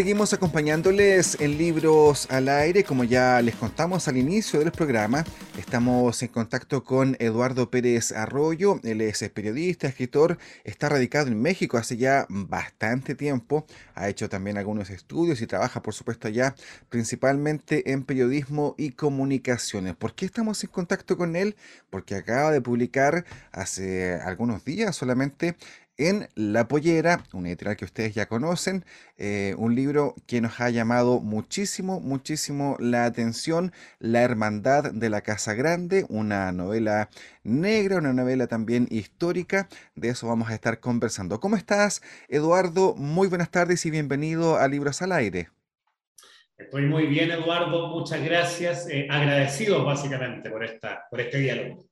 Seguimos acompañándoles en Libros al Aire, como ya les contamos al inicio del programa. Estamos en contacto con Eduardo Pérez Arroyo, él es periodista, escritor, está radicado en México hace ya bastante tiempo, ha hecho también algunos estudios y trabaja por supuesto allá principalmente en periodismo y comunicaciones. ¿Por qué estamos en contacto con él? Porque acaba de publicar hace algunos días solamente en La Pollera, un editorial que ustedes ya conocen, eh, un libro que nos ha llamado muchísimo, muchísimo la atención, La Hermandad de la Casa Grande, una novela negra, una novela también histórica, de eso vamos a estar conversando. ¿Cómo estás, Eduardo? Muy buenas tardes y bienvenido a Libros al Aire. Estoy muy bien, Eduardo, muchas gracias, eh, agradecido básicamente por, esta, por este diálogo.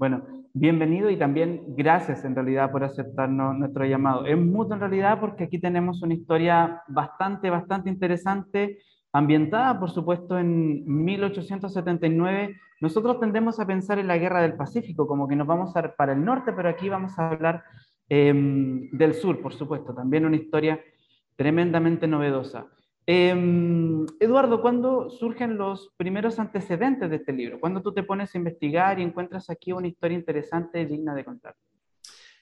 Bueno, bienvenido y también gracias en realidad por aceptarnos nuestro llamado. Es mucho en realidad porque aquí tenemos una historia bastante, bastante interesante, ambientada por supuesto en 1879. Nosotros tendemos a pensar en la guerra del Pacífico, como que nos vamos a, para el norte, pero aquí vamos a hablar em, del sur, por supuesto, también una historia tremendamente novedosa. Em, Eduardo, ¿cuándo surgen los primeros antecedentes de este libro? ¿Cuándo tú te pones a investigar y encuentras aquí una historia interesante digna de contar?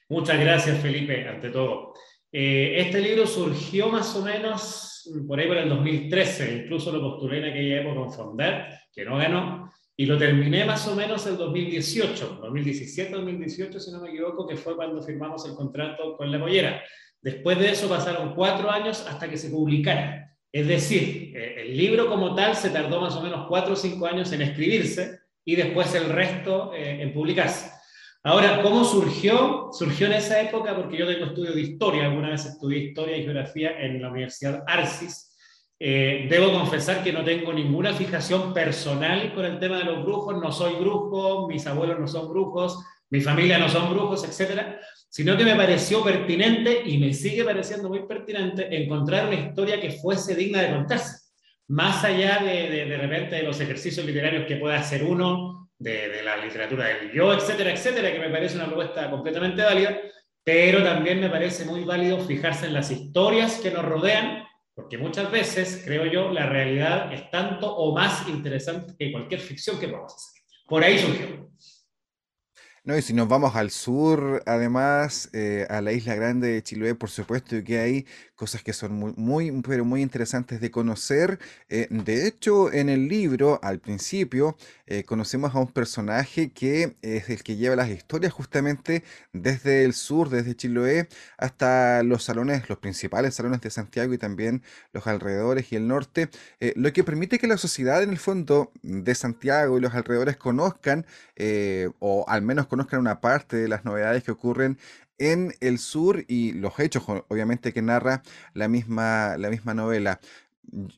Muchas gracias, Felipe, ante todo. Eh, este libro surgió más o menos por ahí por el 2013, incluso lo postulé en aquella época con Fonder, que no ganó, y lo terminé más o menos en 2018, 2017-2018, si no me equivoco, que fue cuando firmamos el contrato con La Mollera. Después de eso pasaron cuatro años hasta que se publicara. Es decir, eh, el libro como tal se tardó más o menos cuatro o cinco años en escribirse y después el resto eh, en publicarse. Ahora, ¿cómo surgió? Surgió en esa época porque yo tengo estudio de historia, alguna vez estudié historia y geografía en la Universidad Arcis. Eh, debo confesar que no tengo ninguna fijación personal con el tema de los brujos, no soy brujo, mis abuelos no son brujos, mi familia no son brujos, etcétera, sino que me pareció pertinente y me sigue pareciendo muy pertinente encontrar una historia que fuese digna de contarse, más allá de, de, de repente de los ejercicios literarios que pueda hacer uno, de, de, la literatura del yo, etcétera, etcétera, que me parece una propuesta completamente válida, pero también me parece muy válido fijarse en las historias que nos rodean, porque muchas veces, creo yo, la realidad es tanto o más interesante que cualquier ficción que podamos hacer. Por ahí surgió. No, y si nos vamos al sur, además, eh, a la isla grande de Chiloé, por supuesto, que hay cosas que son muy, pero muy interesantes de conocer. Eh, de hecho, en el libro, al principio, eh, conocemos a un personaje que es el que lleva las historias justamente desde el sur, desde Chiloé, hasta los salones, los principales salones de Santiago y también los alrededores y el norte, lo que permite que la sociedad, en el fondo, de Santiago y los alrededores conozcan, o al menos conozcan una parte de las novedades que ocurren en el sur y los hechos, obviamente, que narra la misma, la misma novela.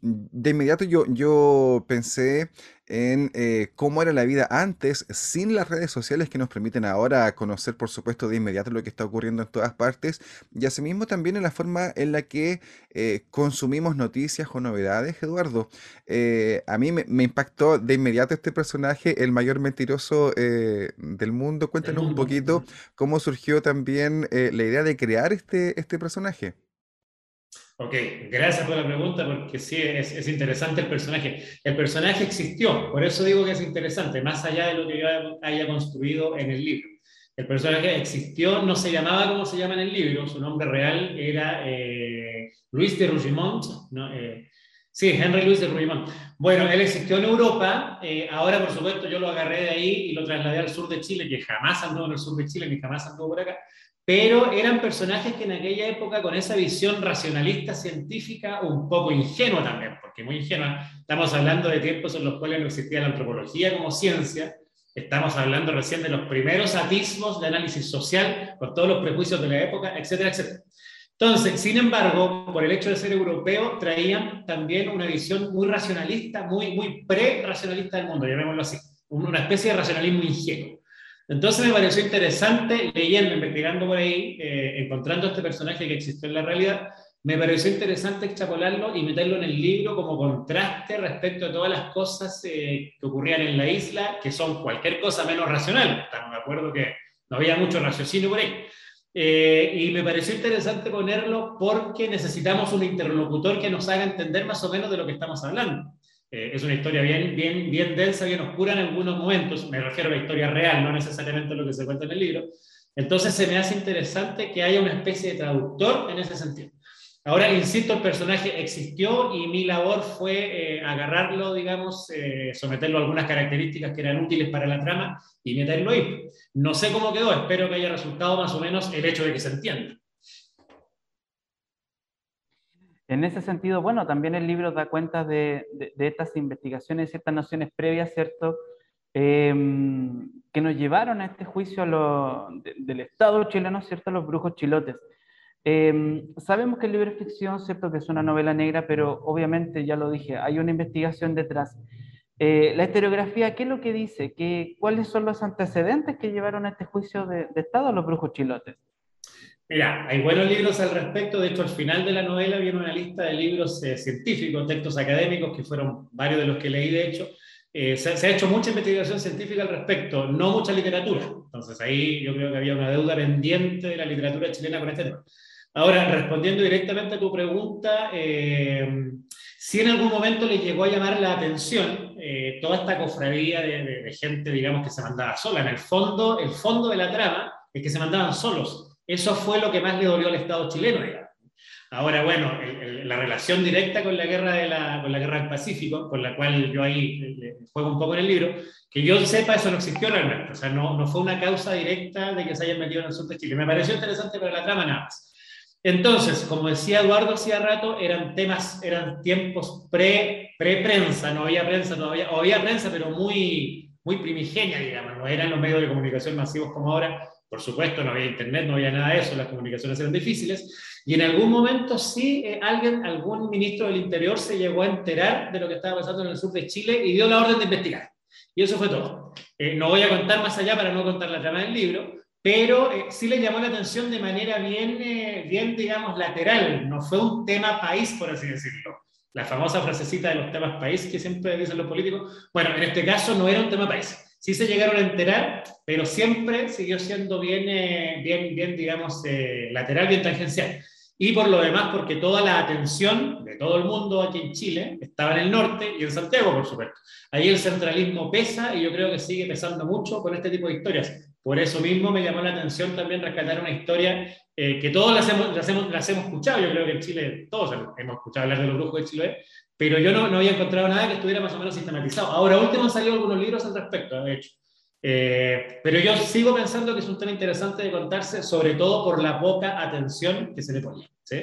De inmediato yo, yo pensé en eh, cómo era la vida antes sin las redes sociales que nos permiten ahora conocer, por supuesto, de inmediato lo que está ocurriendo en todas partes y asimismo también en la forma en la que eh, consumimos noticias o novedades, Eduardo. Eh, a mí me, me, impactó de inmediato este personaje, el mayor mentiroso del mundo. Cuéntanos un poquito cómo surgió también la idea de crear este, este personaje. Ok, gracias por la pregunta porque sí, es, es, interesante el personaje. El personaje existió, por eso digo que es interesante, más allá de lo que yo haya construido en el libro. El personaje existió, no se llamaba como se llama en el libro, su nombre real era eh, Luis de Rougemont, ¿no? Eh, sí, Henry Luis de Rougemont. Bueno, él existió en Europa, eh, ahora por supuesto yo lo agarré de ahí y lo trasladé al sur de Chile, que jamás andó en el sur de Chile ni jamás andó por acá, pero eran personajes que en aquella época con esa visión racionalista científica, un poco ingenua también, porque muy ingenua, estamos hablando de tiempos en los cuales no existía la antropología como ciencia, estamos hablando recién de los primeros atismos de análisis social, con todos los prejuicios de la época, etcétera, etcétera. Entonces, sin embargo, por el hecho de ser europeo, traían también una visión muy racionalista, muy, muy pre-racionalista del mundo, llamémoslo así. una especie de racionalismo ingenuo. Entonces me pareció interesante, leyendo, investigando por ahí, eh, encontrando este personaje que existió en la realidad, me pareció interesante extrapolarlo y meterlo en el libro como contraste respecto a todas las cosas eh, que ocurrían en la isla, que son cualquier cosa menos racional. Estamos de acuerdo que no había mucho raciocinio por ahí. Eh, y me pareció interesante ponerlo porque necesitamos un interlocutor que nos haga entender más o menos de lo que estamos hablando. Eh, es una historia bien, bien, bien densa, bien oscura en algunos momentos, me refiero a la historia real, no necesariamente a lo que se cuenta en el libro. Entonces se me hace interesante que haya una especie de traductor en ese sentido. Ahora, insisto, el personaje existió y mi labor fue eh, agarrarlo, digamos, eh, someterlo a algunas características que eran útiles para la trama y meterlo ahí. No sé cómo quedó, espero que haya resultado más o menos el hecho de que se entienda. En ese sentido, bueno, también el libro da cuenta de, estas investigaciones, ciertas nociones previas, ¿cierto? Em, que nos llevaron a este juicio del Estado chileno, ¿cierto? Los brujos chilotes. Em, sabemos que el libro es ficción, ¿cierto? Que es una novela negra, pero obviamente, ya lo dije, hay una investigación detrás. Eh, la historiografía, ¿qué es lo que dice? ¿Qué, ¿Cuáles son los antecedentes que llevaron a este juicio de, Estado a los brujos chilotes? Mira, hay buenos libros al respecto. De hecho, al final de la novela viene una lista de libros eh, científicos, textos académicos, que fueron varios de los que leí, de hecho. Eh, se, se, ha hecho mucha investigación científica al respecto, no mucha literatura. Entonces ahí yo creo que había una deuda pendiente de la literatura chilena con este tema. Ahora, respondiendo directamente a tu pregunta, eh, si en algún momento le llegó a llamar la atención eh, toda esta cofradía de, gente, digamos, que se mandaba sola. En el fondo, el fondo de la trama es que se mandaban solos. Eso fue lo que más le dolió al Estado chileno, digamos. Ahora, bueno, la relación directa con la, guerra de la, con la guerra del Pacífico, con la cual yo ahí juego un poco en el libro, que yo sepa, eso no existió realmente. O sea, no, no fue una causa directa de que se hayan metido en el sur de Chile. Me pareció interesante para la trama nada más. Entonces, como decía Eduardo hacía rato, eran temas, eran tiempos pre, pre-prensa, no había prensa todavía, o había prensa, pero muy, muy primigenia, digamos, no eran los medios de comunicación masivos como ahora, por supuesto, no había internet, no había nada de eso, las comunicaciones eran difíciles, y en algún momento sí, eh, alguien, algún ministro del Interior se llegó a enterar de lo que estaba pasando en el sur de Chile y dio la orden de investigar. Y eso fue todo. Eh, no voy a contar más allá para no contar la trama del libro, pero eh, sí le llamó la atención de manera bien, eh, bien, digamos, lateral. No fue un tema país, por así decirlo. La famosa frasecita de los temas país que siempre dicen los políticos. Bueno, en este caso no era un tema país. Sí se llegaron a enterar, pero siempre siguió siendo bien, eh, bien, bien, digamos, lateral, bien tangencial. Y por lo demás, porque toda la atención de todo el mundo aquí en Chile estaba en el norte y en Santiago, por supuesto. Ahí el centralismo pesa y yo creo que sigue pesando mucho con este tipo de historias por eso mismo me llamó la atención también rescatar una historia eh, que todos las hemos, las, hemos, las hemos escuchado, yo creo que en Chile todos hemos escuchado hablar de los brujos de Chile, pero yo no, no había encontrado nada que estuviera más o menos sistematizado. Ahora último han salido algunos libros al respecto, de hecho. Eh, pero yo sigo pensando que es un tema interesante de contarse, sobre todo por la poca atención que se le. ¿sí?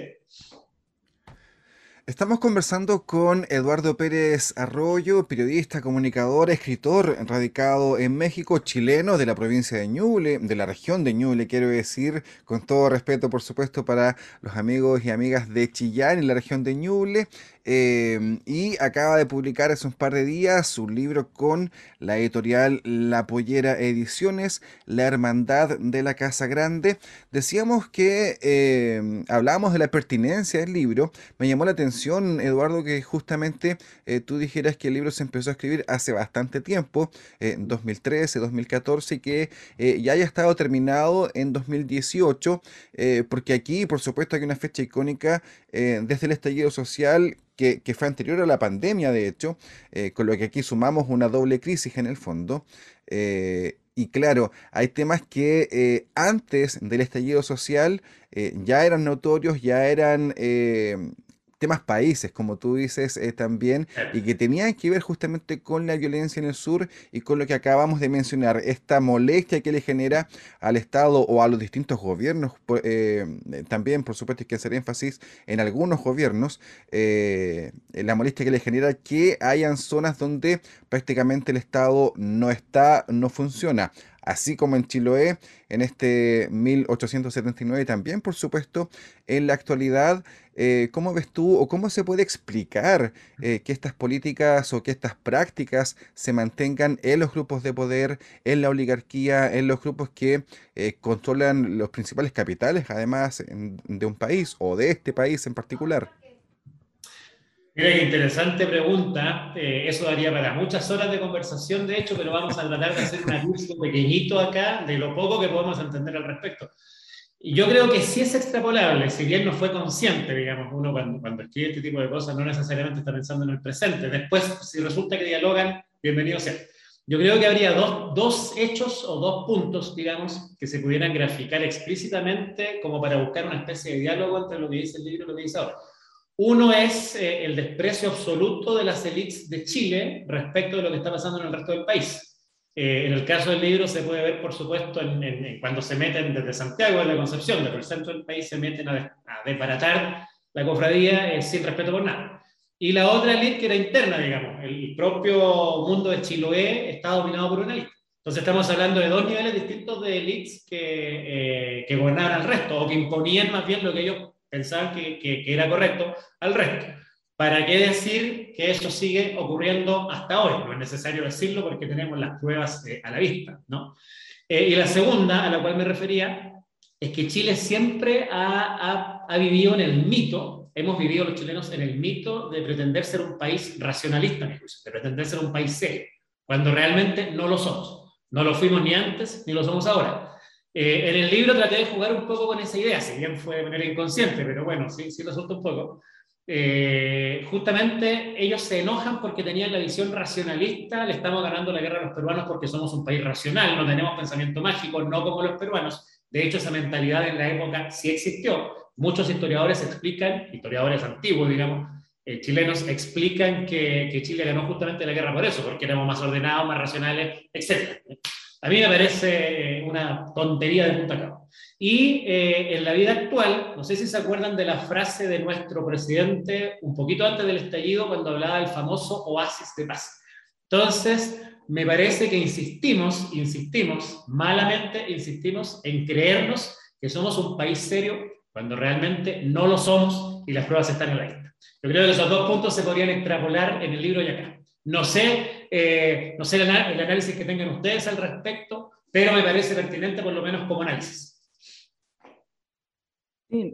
Estamos conversando con Eduardo Pérez Arroyo, periodista, comunicador, escritor, radicado en México, chileno de la provincia de Ñuble, de la región de Ñuble, quiero decir, con todo respeto, por supuesto, para los amigos y amigas de Chillán y la región de Ñuble. Em, y acaba de publicar hace un par de días un libro con la editorial La Pollera Ediciones, La Hermandad de la Casa Grande. Decíamos que eh, hablábamos de la pertinencia del libro. Me llamó la atención, Eduardo, que justamente eh, tú dijeras que el libro se empezó a escribir hace bastante tiempo, en 2013, 2014, y que eh, ya haya estado terminado en 2018, porque aquí, por supuesto, hay una fecha icónica desde el estallido social que, fue anterior a la pandemia, de hecho, eh, con lo que aquí sumamos una doble crisis en el fondo. Eh, y claro, hay temas que eh, antes del estallido social ya eran notorios, ya eran temas países, como tú dices eh, también, y que tenían que ver justamente con la violencia en el sur y con lo que acabamos de mencionar, esta molestia que le genera al Estado o a los distintos gobiernos, eh, también por supuesto hay que hacer énfasis en algunos gobiernos, eh, la molestia que le genera que hayan zonas donde prácticamente el Estado no está, no funciona así como en Chiloé en este 1879 también, por supuesto, en la actualidad. Eh, ¿Cómo ves tú o cómo se puede explicar eh, que estas políticas o que estas prácticas se mantengan en los grupos de poder, en la oligarquía, en los grupos que eh, controlan los principales capitales, además de un país o de este país en particular? Mira qué interesante pregunta. eso daría para muchas horas de conversación, de hecho, pero vamos a tratar de hacer un anuncio pequeñito acá de lo poco que podemos entender al respecto. Y yo creo que sí es extrapolable, si bien no fue consciente, digamos, uno cuando, cuando escribe este tipo de cosas no necesariamente está pensando en el presente. Después, si resulta que dialogan, bienvenido sea. Yo creo que habría dos, dos hechos o dos puntos, digamos, que se pudieran graficar explícitamente como para buscar una especie de diálogo entre lo que dice el libro y lo que dice ahora. Uno es eh, el desprecio absoluto de las élites de Chile respecto de lo que está pasando en el resto del país. Eh, en el caso del libro se puede ver, por supuesto, en, cuando se meten desde Santiago de la Concepción, desde el centro del país, se meten a, desbaratar la cofradía eh, sin respeto por nada. Y la otra élite que era interna, digamos, el propio mundo de Chiloé está dominado por una élite. Entonces estamos hablando de dos niveles distintos de élites que, eh, que gobernaban al resto, o que imponían más bien lo que ellos pensaban que, que era correcto al resto. ¿Para qué decir que eso sigue ocurriendo hasta hoy? No es necesario decirlo porque tenemos las pruebas eh, a la vista, ¿no? Eh, y la segunda, a la cual me refería, es que Chile siempre ha, ha, vivido en el mito, hemos vivido los chilenos en el mito de pretender ser un país racionalista, de pretender ser un país serio, cuando realmente no lo somos. No lo fuimos ni antes ni lo somos ahora. Eh, en el libro traté de jugar un poco con esa idea, si bien fue de manera inconsciente, pero bueno, sí, sí lo suelto un poco. Eh, justamente ellos se enojan porque tenían la visión racionalista, le estamos ganando la guerra a los peruanos porque somos un país racional, no tenemos pensamiento mágico, no como los peruanos. De hecho, esa mentalidad en la época sí existió. Muchos historiadores explican, historiadores antiguos, digamos, eh, chilenos, explican que, que, Chile ganó justamente la guerra por eso, porque éramos más ordenados, más racionales, etc. A mí me parece una tontería de punta cabo. Y eh, en la vida actual, no sé si se acuerdan de la frase de nuestro presidente un poquito antes del estallido cuando hablaba del famoso oasis de paz. Entonces, me parece que insistimos, insistimos, malamente insistimos en creernos que somos un país serio cuando realmente no lo somos y las pruebas están en la lista. Yo creo que esos dos puntos se podrían extrapolar en el libro y acá. No sé, eh, no sé el, análisis que tengan ustedes al respecto, pero me parece pertinente por lo menos como análisis.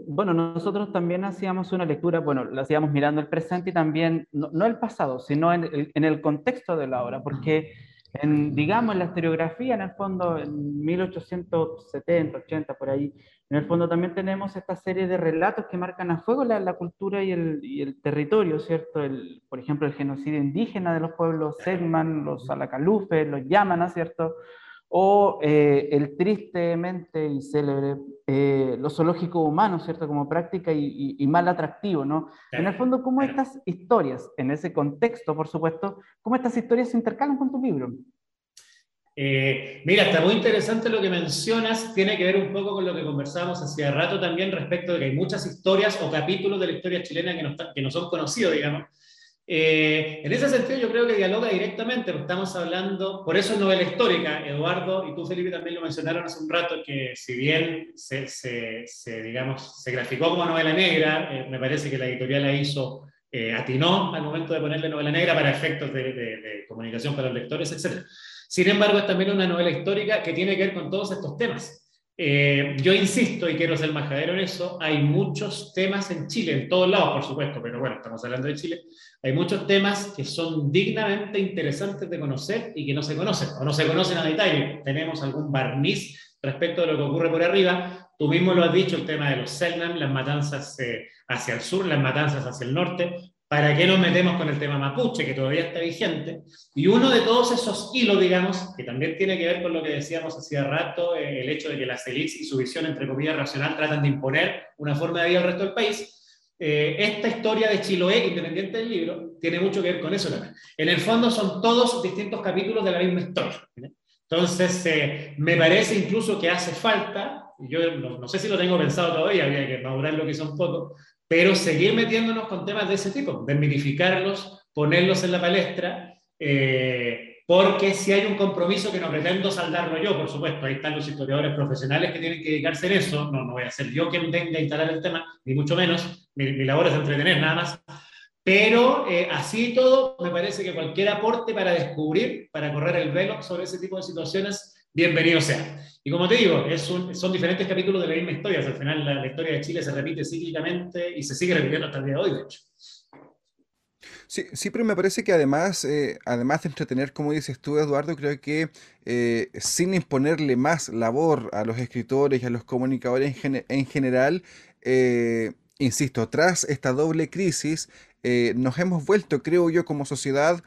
Bueno, nosotros también hacíamos una lectura, bueno, lo hacíamos mirando el presente y también, no, el pasado, sino en el, en el, contexto de la obra, porque en, digamos, en la historiografía, en el fondo, en 1870, 80, por ahí, en el fondo también tenemos esta serie de relatos que marcan a fuego la, la cultura y el, y el, territorio, ¿cierto? El, por ejemplo, el genocidio indígena de los pueblos Sedman, los Alacalufes, los Yamanas, ¿cierto? o eh, el tristemente y célebre eh, lo zoológico humano, ¿cierto? Como práctica y, mal atractivo, ¿no? En el fondo, ¿cómo estas historias, en ese contexto, por supuesto, cómo estas historias se intercalan con tu libro? Eh, mira, está muy interesante lo que mencionas, tiene que ver un poco con lo que conversábamos hace rato también respecto de que hay muchas historias o capítulos de la historia chilena que no, son conocidos, digamos, eh, en ese sentido yo creo que dialoga directamente, estamos hablando, por eso es novela histórica, Eduardo y tú Felipe también lo mencionaron hace un rato, que si bien se, se, digamos, se graficó como novela negra, eh, me parece que la editorial la hizo, eh, atinó al momento de ponerle novela negra para efectos de, de comunicación para los lectores, etc. Sin embargo, es también una novela histórica que tiene que ver con todos estos temas. Eh, yo insisto y quiero ser majadero en eso, hay muchos temas en Chile, en todos lados por supuesto, pero bueno, estamos hablando de Chile, hay muchos temas que son dignamente interesantes de conocer y que no se conocen, o no se conocen a detalle. Tenemos algún barniz respecto de lo que ocurre por arriba, tú mismo lo has dicho, el tema de los Selman, las matanzas eh, hacia el sur, las matanzas hacia el norte, ¿Para qué nos metemos con el tema mapuche, que todavía está vigente? Y uno de todos esos hilos, digamos, que también tiene que ver con lo que decíamos hacía rato, eh, el hecho de que las élites y su visión, entre comillas, racional, tratan de imponer una forma de vida al resto del país, eh, esta historia de Chiloé, independiente del libro, tiene mucho que ver con eso también. En el fondo son todos distintos capítulos de la misma historia. Entonces, eh, me parece incluso que hace falta, yo no, sé si lo tengo pensado todavía, había que madurar lo que un poco, pero seguir metiéndonos con temas de ese tipo, desmitificarlos, ponerlos en la palestra, eh, porque si hay un compromiso que no pretendo saldarlo yo, por supuesto, ahí están los historiadores profesionales que tienen que dedicarse a eso, no, no voy a ser yo quien venga a instalar el tema, ni mucho menos, mi, mi labor es entretener nada más, pero eh, así todo, me parece que cualquier aporte para descubrir, para correr el velo sobre ese tipo de situaciones, bienvenido sea. Y como te digo, son diferentes capítulos de la misma historia. Al final, la, historia de Chile se repite cíclicamente y se sigue repitiendo hasta el día de hoy, de hecho. Sí, sí, pero me parece que además, eh, además de entretener, como dices tú, Eduardo, creo que eh, sin imponerle más labor a los escritores y a los comunicadores en, gen en general, eh, insisto, tras esta doble crisis, nos hemos vuelto, creo yo, como sociedad,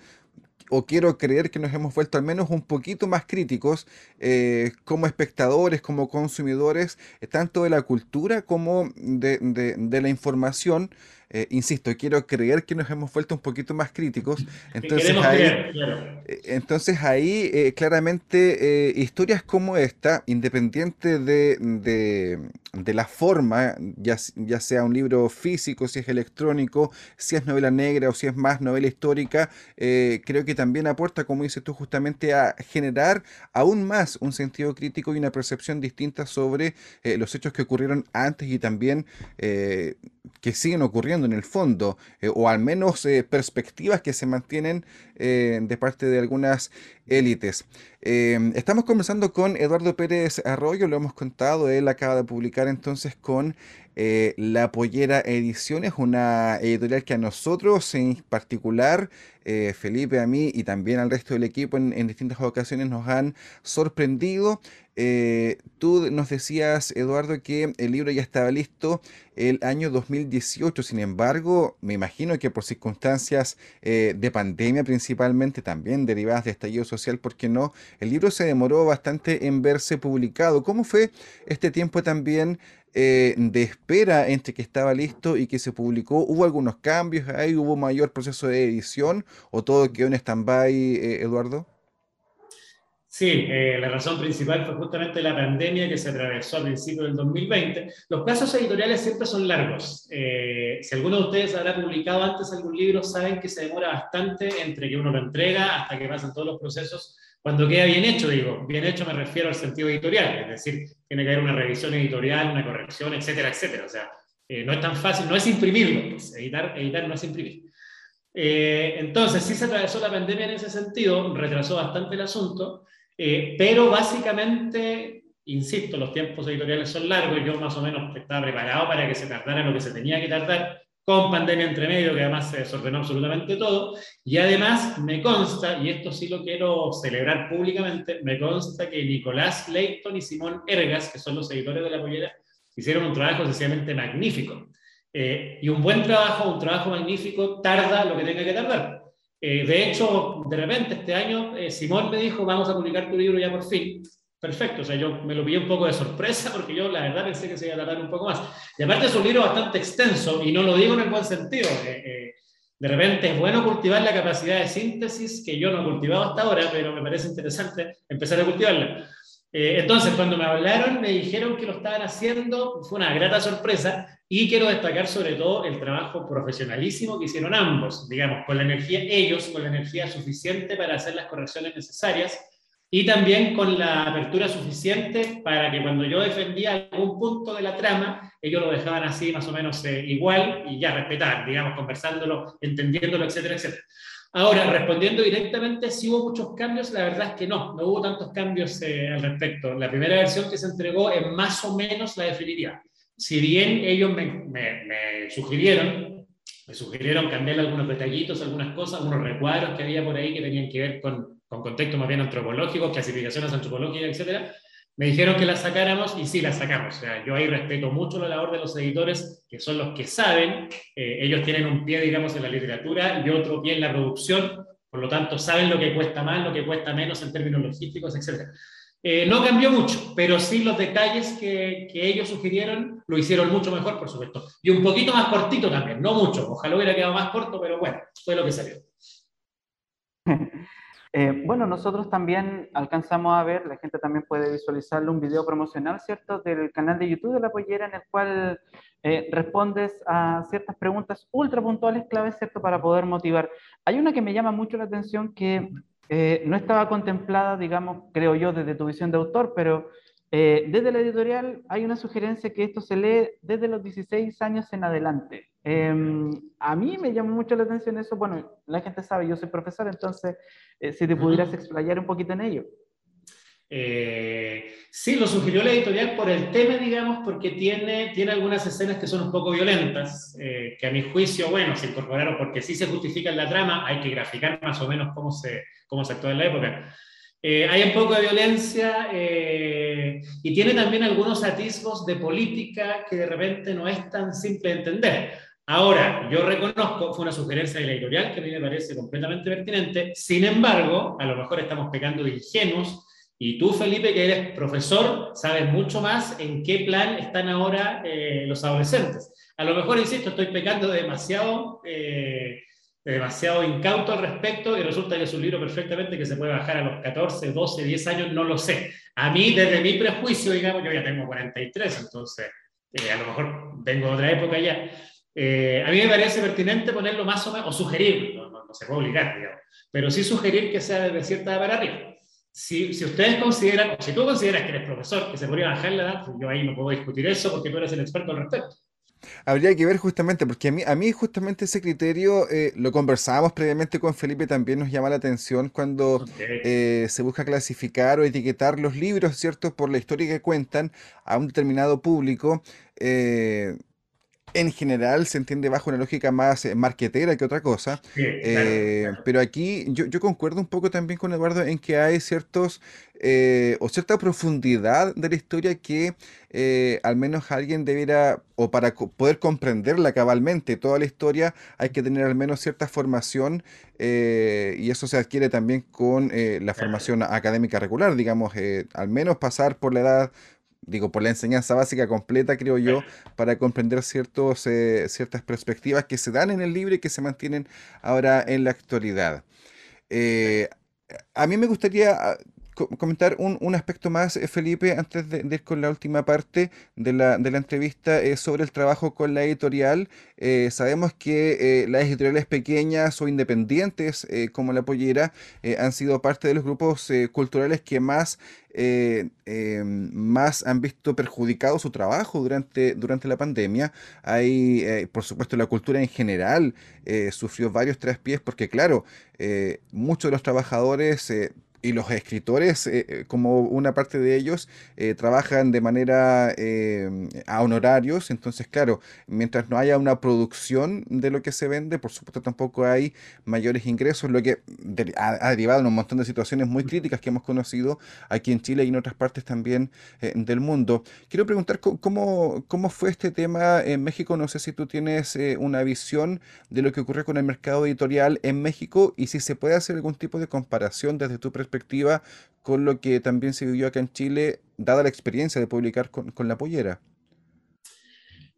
o quiero creer que nos hemos vuelto al menos un poquito más críticos eh, como espectadores, como consumidores, eh, tanto de la cultura como de, de, de la información. Eh, insisto, quiero creer que nos hemos vuelto un poquito más críticos. Entonces ahí, creer, claro. Eh, entonces ahí eh, claramente historias como esta, independiente de, de, de la forma, ya, ya, sea un libro físico, si es electrónico, si es novela negra o si es más novela histórica, creo que también aporta, como dices tú, justamente a generar aún más un sentido crítico y una percepción distinta sobre los hechos que ocurrieron antes y también que siguen ocurriendo en el fondo, eh, o al menos eh, perspectivas que se mantienen eh, de parte de algunas élites. Estamos conversando con Eduardo Pérez Arroyo, lo hemos contado, él acaba de publicar entonces con La Pollera Ediciones, una editorial que a nosotros en particular, Felipe, a mí y también al resto del equipo en distintas ocasiones nos han sorprendido. Eh, tú nos decías, Eduardo, que el libro ya estaba listo el año 2018, sin embargo, me imagino que por circunstancias eh, de pandemia principalmente, también derivadas de estallido social, ¿por qué no? El libro se demoró bastante en verse publicado. ¿Cómo fue este tiempo también eh, de espera entre que estaba listo y que se publicó? ¿Hubo algunos cambios ahí? ¿Hubo mayor proceso de edición o todo quedó en stand-by, eh, Eduardo? Sí, eh, la razón principal fue justamente la pandemia que se atravesó a principios del 2020. Los plazos editoriales siempre son largos. Eh, si alguno de ustedes habrá publicado antes algún libro, saben que se demora bastante entre que uno lo entrega hasta que pasan todos los procesos. Cuando queda bien hecho, digo, bien hecho me refiero al sentido editorial, es decir, tiene que haber una revisión editorial, una corrección, etcétera, etcétera. O sea, eh, no es tan fácil, no es imprimirlo, pues, editar, editar no es imprimir. Eh, entonces, sí se atravesó la pandemia en ese sentido, retrasó bastante el asunto. Eh, pero básicamente, insisto, los tiempos editoriales son largos, yo más o menos estaba preparado para que se tardara lo que se tenía que tardar, con pandemia entre medio, que además se desordenó absolutamente todo, y además me consta, y esto sí lo quiero celebrar públicamente, me consta que Nicolás Leighton y Simón Ergas, que son los editores de La Pollera, hicieron un trabajo sencillamente magnífico. Eh, y un buen trabajo, un trabajo magnífico, tarda lo que tenga que tardar. Eh, de hecho, de repente este año eh, Simón me dijo, vamos a publicar tu libro ya por fin. Perfecto, o sea, yo me lo pillé un poco de sorpresa porque yo la verdad pensé que se iba a tardar un poco más. Y aparte es un libro bastante extenso y no lo digo en el buen sentido. Eh, de repente es bueno cultivar la capacidad de síntesis que yo no he cultivado hasta ahora, pero me parece interesante empezar a cultivarla. Entonces, cuando me hablaron, me dijeron que lo estaban haciendo, fue una grata sorpresa y quiero destacar sobre todo el trabajo profesionalísimo que hicieron ambos, digamos, con la energía, ellos con la energía suficiente para hacer las correcciones necesarias y también con la apertura suficiente para que cuando yo defendía algún punto de la trama, ellos lo dejaban así más o menos eh, igual y ya respetar, digamos, conversándolo, entendiéndolo, etcétera, etcétera. Ahora, respondiendo directamente, si hubo muchos cambios, la verdad es que no, no hubo tantos cambios eh, al respecto. La primera versión que se entregó es más o menos la definiría si bien ellos me, me, me, sugirieron, me sugirieron cambiar algunos detallitos, algunas cosas, algunos recuadros que había por ahí que tenían que ver con, con contexto más bien antropológico, clasificaciones antropológicas, etcétera, me dijeron que las sacáramos y sí las sacamos. O sea, yo ahí respeto mucho la labor de los editores, que son los que saben, eh, ellos tienen un pie, digamos, en la literatura y otro pie en la producción, por lo tanto, saben lo que cuesta más, lo que cuesta menos en términos logísticos, etcétera. Eh, no cambió mucho, pero sí los detalles que, que, ellos sugirieron lo hicieron mucho mejor, por supuesto. Y un poquito más cortito también, no mucho. Ojalá hubiera quedado más corto, pero bueno, fue lo que salió. Eh, bueno, nosotros también alcanzamos a ver, la gente también puede visualizarlo, un video promocional, ¿cierto?, del canal de YouTube de La Pollera, en el cual eh, respondes a ciertas preguntas ultra puntuales, claves, ¿cierto?, para poder motivar. Hay una que me llama mucho la atención que eh, no estaba contemplada, digamos, creo yo, desde tu visión de autor, pero desde la editorial hay una sugerencia que esto se lee desde los 16 años en adelante. Em, a mí me llamó mucho la atención eso. Bueno, la gente sabe, yo soy profesor, entonces, eh, si te pudieras explayar un poquito en ello. Eh, sí, lo sugirió la editorial por el tema, digamos, porque tiene, tiene algunas escenas que son un poco violentas, eh, que a mi juicio, bueno, se incorporaron porque sí se justifica en la trama, hay que graficar más o menos cómo se, cómo se actuó en la época. Eh, hay un poco de violencia y tiene también algunos atisbos de política que de repente no es tan simple de entender. Ahora, yo reconozco, fue una sugerencia de la editorial que a mí me parece completamente pertinente, sin embargo, a lo mejor estamos pecando de ingenuos y tú, Felipe, que eres profesor, sabes mucho más en qué plan están ahora eh, los adolescentes. A lo mejor, insisto, estoy pecando demasiado, eh, demasiado incauto al respecto y resulta que es un libro perfectamente que se puede bajar a los 14, 12, 10 años, no lo sé. A mí, desde mi prejuicio, digamos, yo ya tengo 43, entonces eh, a lo mejor vengo de otra época ya. A mí me parece pertinente ponerlo más o menos, o sugerir, no, no, se puede obligar, digamos, pero sí sugerir que sea desde cierta edad para arriba si, si, ustedes consideran, o si tú consideras que eres profesor, que se podría bajar la edad, yo ahí no puedo discutir eso porque tú eres el experto al respecto. Habría que ver justamente, porque a mí, a mí justamente ese criterio eh, lo conversábamos previamente con Felipe, también nos llama la atención cuando eh, se busca clasificar o etiquetar los libros, ¿cierto? Por la historia que cuentan a un determinado público. Eh, en general se entiende bajo una lógica más eh, marquetera que otra cosa. Eh, pero aquí yo, yo, concuerdo un poco también con Eduardo en que hay ciertos eh, o cierta profundidad de la historia que al menos alguien debiera, o para poder comprenderla cabalmente, toda la historia hay que tener al menos cierta formación y eso se adquiere también con la formación académica regular, digamos, al menos pasar por la edad digo, por la enseñanza básica completa, creo yo, para comprender ciertos, eh, ciertas perspectivas que se dan en el libro y que se mantienen ahora en la actualidad. Eh, a mí me gustaría ah, comentar un, un, aspecto más, eh, Felipe, antes de, ir con la última parte de la, de la entrevista eh, sobre el trabajo con la editorial. Eh, sabemos que las editoriales pequeñas o independientes, como La Pollera, han sido parte de los grupos culturales que más, más han visto perjudicado su trabajo durante, durante la pandemia. Hay, por supuesto, la cultura en general sufrió varios traspiés porque, claro, muchos de los trabajadores y los escritores, eh, eh, como una parte de ellos, eh, trabajan de manera a honorarios. Entonces, claro, mientras no haya una producción de lo que se vende, por supuesto tampoco hay mayores ingresos, lo que ha, derivado en un montón de situaciones muy críticas que hemos conocido aquí en Chile y en otras partes también del mundo. Quiero preguntar cómo, cómo fue este tema en México. No sé si tú tienes una visión de lo que ocurrió con el mercado editorial en México y si se puede hacer algún tipo de comparación desde tu perspectiva perspectiva con lo que también se vivió acá en Chile, dada la experiencia de publicar con, con la pollera.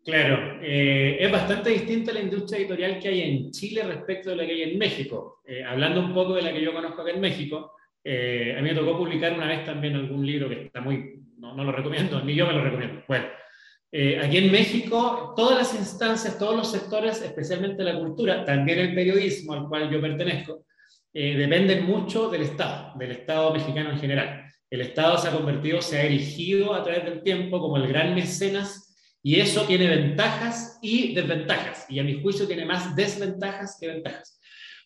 Claro, eh, es bastante distinta la industria editorial que hay en Chile respecto de la que hay en México. Eh, hablando un poco de la que yo conozco acá en México, eh, a mí me tocó publicar una vez también algún libro que está muy, no, no lo recomiendo, ni yo me lo recomiendo. Bueno, aquí en México, todas las instancias, todos los sectores, especialmente la cultura, también el periodismo al cual yo pertenezco, eh, dependen mucho del Estado, del Estado mexicano en general. El Estado se ha convertido, se ha erigido a través del tiempo como el gran mecenas y eso tiene ventajas y desventajas. Y a mi juicio tiene más desventajas que ventajas.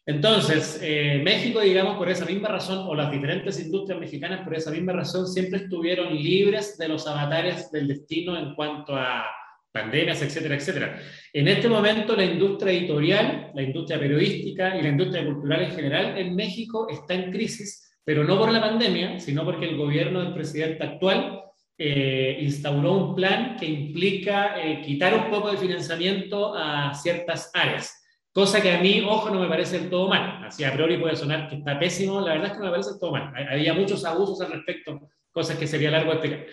Entonces, eh, México, digamos, por esa misma razón, o las diferentes industrias mexicanas por esa misma razón, siempre estuvieron libres de los avatares del destino en cuanto a pandemias, etcétera, etcétera. En este momento la industria editorial, la industria periodística y la industria cultural en general en México está en crisis, pero no por la pandemia, sino porque el gobierno del presidente actual eh, instauró un plan que implica eh, quitar un poco de financiamiento a ciertas áreas. Cosa que a mí, ojo, no me parece del todo mal. Así a priori puede sonar que está pésimo, la verdad es que no me parece del todo mal. Había muchos abusos al respecto, cosas que sería largo explicar.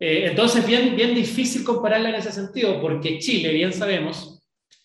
Eh, entonces, bien, bien difícil compararla en ese sentido, porque Chile, bien sabemos,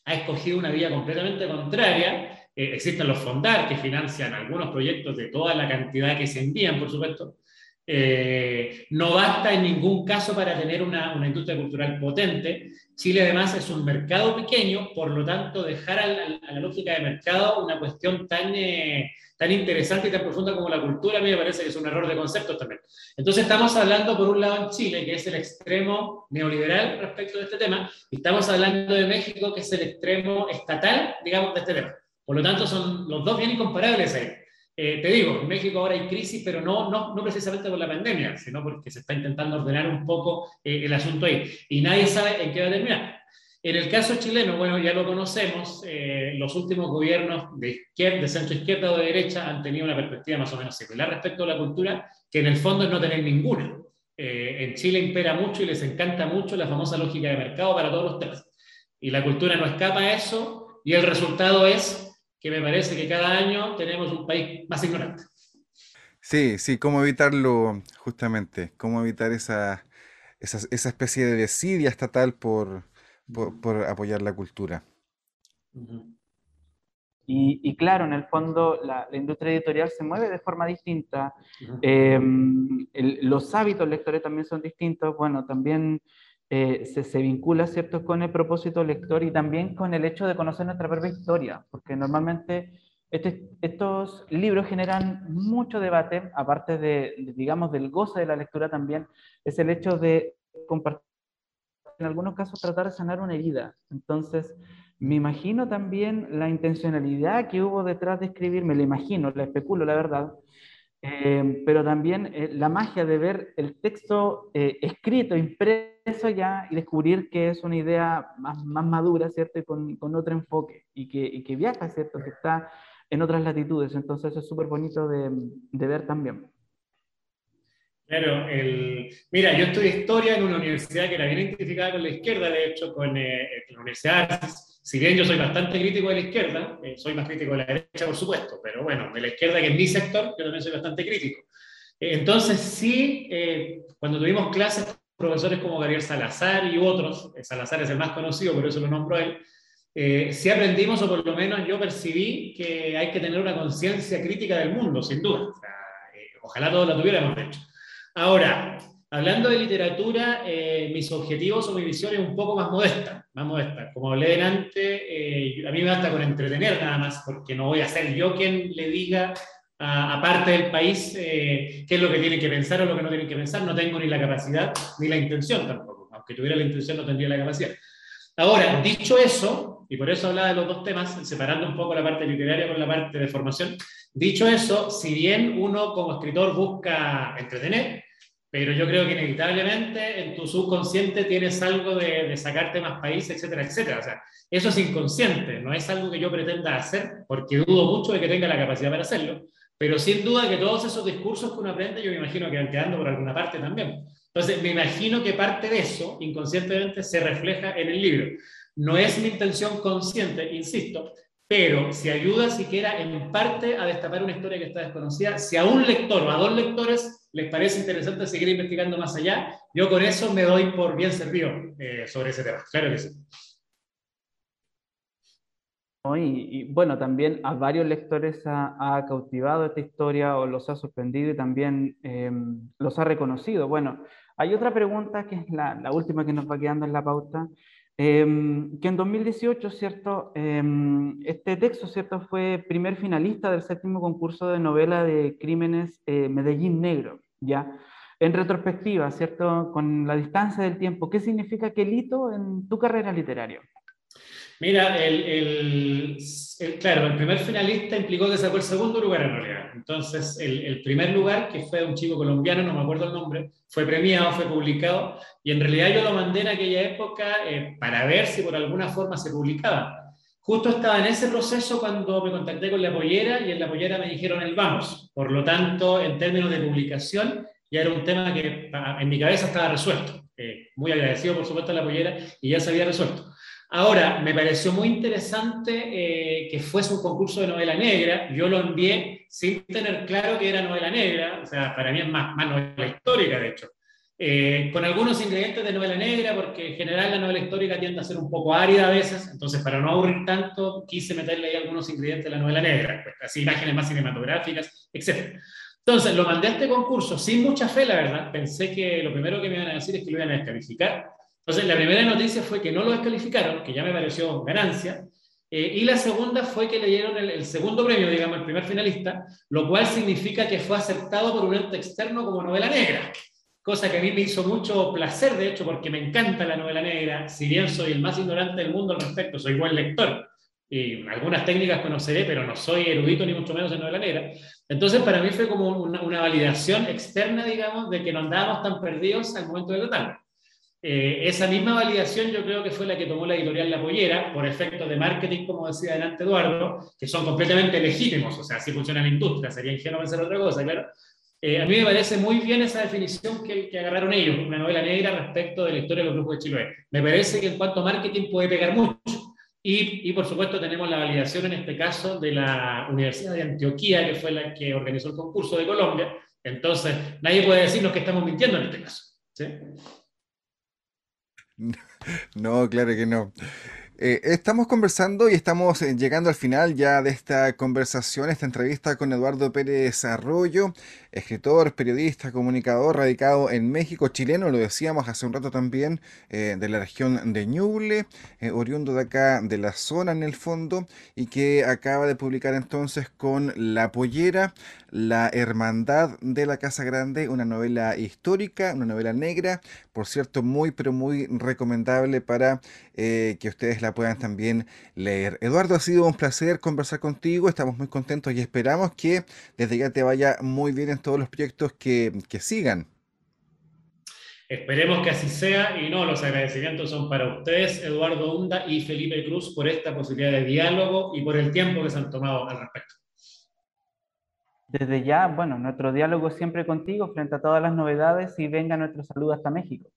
ha escogido una vía completamente contraria. Eh, existen los FONDAR que financian algunos proyectos de toda la cantidad que se envían, por supuesto, Eh, no basta en ningún caso para tener una, una, industria cultural potente. Chile además es un mercado pequeño, por lo tanto dejar a la, lógica de mercado una cuestión tan, eh, tan interesante y tan profunda como la cultura, a mí me parece que es un error de conceptos también. Entonces estamos hablando por un lado en Chile, que es el extremo neoliberal respecto de este tema, y estamos hablando de México, que es el extremo estatal, digamos, de este tema. Por lo tanto, son los dos bien incomparables ahí. Eh, te digo, en México ahora hay crisis, pero no, no, no, precisamente por la pandemia, sino porque se está intentando ordenar un poco eh, el asunto ahí. Y nadie sabe en qué va a terminar. En el caso chileno, bueno, ya lo conocemos, eh, los últimos gobiernos de izquierda, de centro izquierda o de derecha han tenido una perspectiva más o menos similar respecto a la cultura, que en el fondo es no tener ninguna. Eh, en Chile impera mucho y les encanta mucho la famosa lógica de mercado para todos los temas. Y la cultura no escapa a eso, y el resultado es que me parece que cada año tenemos un país más ignorante. Sí, sí, cómo evitarlo justamente, cómo evitar esa, esa, esa especie de desidia estatal por, por, por apoyar la cultura. Y, y, claro, en el fondo la, la, industria editorial se mueve de forma distinta, eh, el, los hábitos lectores también son distintos, bueno, también eh, se, se, vincula, ¿cierto?, con el propósito lector y también con el hecho de conocer nuestra propia historia, porque normalmente este, estos libros generan mucho debate, aparte de, digamos, del goce de la lectura también, es el hecho de compartir, en algunos casos, tratar de sanar una herida. Entonces, me imagino también la intencionalidad que hubo detrás de escribir, me lo imagino, la especulo, la verdad, eh, pero también eh, la magia de ver el texto eh, escrito, impreso ya y descubrir que es una idea más, más madura, ¿cierto? Y con, con otro enfoque y que, y que, viaja, ¿cierto? Que está en otras latitudes. Entonces eso es súper bonito de, de, ver también. Claro, el... mira, yo estudié historia en una universidad que era bien identificada con la izquierda, de hecho, con eh, la Universidad de si bien yo soy bastante crítico de la izquierda, eh, soy más crítico de la derecha, por supuesto, pero bueno, de la izquierda, que es mi sector, yo también soy bastante crítico. Eh, entonces, sí, eh, cuando tuvimos clases, profesores como Gabriel Salazar y otros, eh, Salazar es el más conocido, por eso lo nombro él, sí aprendimos, o por lo menos yo percibí, que hay que tener una conciencia crítica del mundo, sin duda. O sea, ojalá todos la tuviéramos, de hecho. Ahora, Hablando de literatura, eh, mis objetivos o mi visión es un poco más modesta, más modesta. Como hablé delante, eh, a mí me basta con entretener nada más, porque no voy a ser yo quien le diga a, a parte del país eh, qué es lo que tienen que pensar o lo que no tienen que pensar. No tengo ni la capacidad ni la intención tampoco. Aunque tuviera la intención, no tendría la capacidad. Ahora, dicho eso, y por eso hablaba de los dos temas, separando un poco la parte literaria con la parte de formación, dicho eso, si bien uno como escritor busca entretener, pero yo creo que inevitablemente en tu subconsciente tienes algo de, de, sacarte más países, etcétera, etcétera. O sea, eso es inconsciente, no es algo que yo pretenda hacer, porque dudo mucho de que tenga la capacidad para hacerlo, pero sin duda que todos esos discursos que uno aprende, yo me imagino que van quedando por alguna parte también. Entonces, me imagino que parte de eso, inconscientemente, se refleja en el libro. No es mi intención consciente, insisto, pero si ayuda siquiera en parte a destapar una historia que está desconocida, si a un lector o a dos lectores les parece interesante seguir investigando más allá, yo con eso me doy por bien servido eh, sobre ese tema. Claro que sí. Y, bueno, también a varios lectores ha, ha, cautivado esta historia o los ha sorprendido y también eh, los ha reconocido. Bueno, hay otra pregunta que es la, última que nos va quedando en la pauta, eh, que en 2018, ¿cierto? Em, este texto, ¿cierto? Fue primer finalista del séptimo concurso de novela de crímenes eh, Medellín Negro. ¿Ya? En retrospectiva, ¿cierto? Con la distancia del tiempo, ¿qué significa aquel hito en tu carrera literaria? Mira, el, el, el, claro, el primer finalista implicó que sacó el segundo lugar en realidad. Entonces, el, el, primer lugar, que fue un chico colombiano, no me acuerdo el nombre, fue premiado, fue publicado, y en realidad yo lo mandé en aquella época eh, para ver si por alguna forma se publicaba. Justo estaba en ese proceso cuando me contacté con la pollera y en la pollera me dijeron el vamos. Por lo tanto, en términos de publicación, ya era un tema que en mi cabeza estaba resuelto. Eh, muy agradecido, por supuesto, a la pollera y ya se había resuelto. Ahora, me pareció muy interesante eh, que fuese un concurso de novela negra. Yo lo envié sin tener claro que era novela negra, o sea, para mí es más, más novela histórica, de hecho. Eh, con algunos ingredientes de novela negra, porque en general la novela histórica tiende a ser un poco árida a veces, entonces para no aburrir tanto, quise meterle ahí algunos ingredientes de la novela negra, pues, así imágenes más cinematográficas, etc. Entonces, lo mandé a este concurso sin mucha fe, la verdad. Pensé que lo primero que me iban a decir es que lo iban a descalificar. Entonces, la primera noticia fue que no lo descalificaron, que ya me pareció ganancia. Eh, y la segunda fue que le dieron el, segundo premio, digamos, el primer finalista, lo cual significa que fue aceptado por un ente externo como novela negra. Cosa que a mí me hizo mucho placer, de hecho, porque me encanta la novela negra. Si bien soy el más ignorante del mundo al respecto, soy buen lector y algunas técnicas conoceré, pero no soy erudito ni mucho menos en novela negra. Entonces, para mí fue como una, validación externa, digamos, de que no andábamos tan perdidos al momento de votar. Eh, esa misma validación yo creo que fue la que tomó la editorial La Pollera, por efectos de marketing, como decía adelante Eduardo, que son completamente legítimos, o sea, así funciona la industria, sería ingenuo pensar otra cosa, claro. Eh, a mí me parece muy bien esa definición que, que, agarraron ellos, una novela negra respecto de la historia de los grupos de Chiloé. Me parece que en cuanto a marketing puede pegar mucho. Y, por supuesto tenemos la validación en este caso de la Universidad de Antioquía, que fue la que organizó el concurso de Colombia. Entonces, nadie puede decirnos que estamos mintiendo en este caso. No, claro que no. Eh, estamos conversando y estamos eh, llegando al final ya de esta conversación, esta entrevista con Eduardo Pérez Arroyo, escritor, periodista, comunicador, radicado en México, chileno, lo decíamos hace un rato también, eh, de la región de Ñuble, oriundo de acá, de la zona en el fondo, y que acaba de publicar entonces con La Pollera, La Hermandad de la Casa Grande, una novela histórica, una novela negra, por cierto, muy, pero muy recomendable para que ustedes la puedan también leer. Eduardo, ha sido un placer conversar contigo, estamos muy contentos y esperamos que desde ya te vaya muy bien en todos los proyectos que, que sigan. Esperemos que así sea y no, los agradecimientos son para ustedes, Eduardo Hunda y Felipe Cruz, por esta posibilidad de diálogo y por el tiempo que se han tomado al respecto. Desde ya, bueno, nuestro diálogo siempre contigo frente a todas las novedades y venga nuestro saludo hasta México.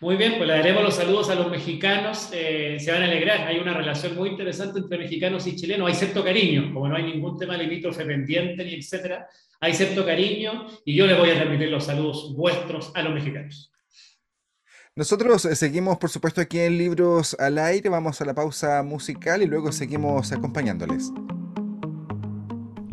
Muy bien, pues le daremos los saludos a los mexicanos, eh, se van a alegrar, hay una relación muy interesante entre mexicanos y chilenos, hay cierto cariño, como no hay ningún tema limítrofe pendiente ni etcétera, hay cierto cariño y yo les voy a transmitir los saludos vuestros a los mexicanos. Nosotros eh, seguimos, por supuesto, aquí en Libros al Aire, vamos a la pausa musical y luego seguimos acompañándoles.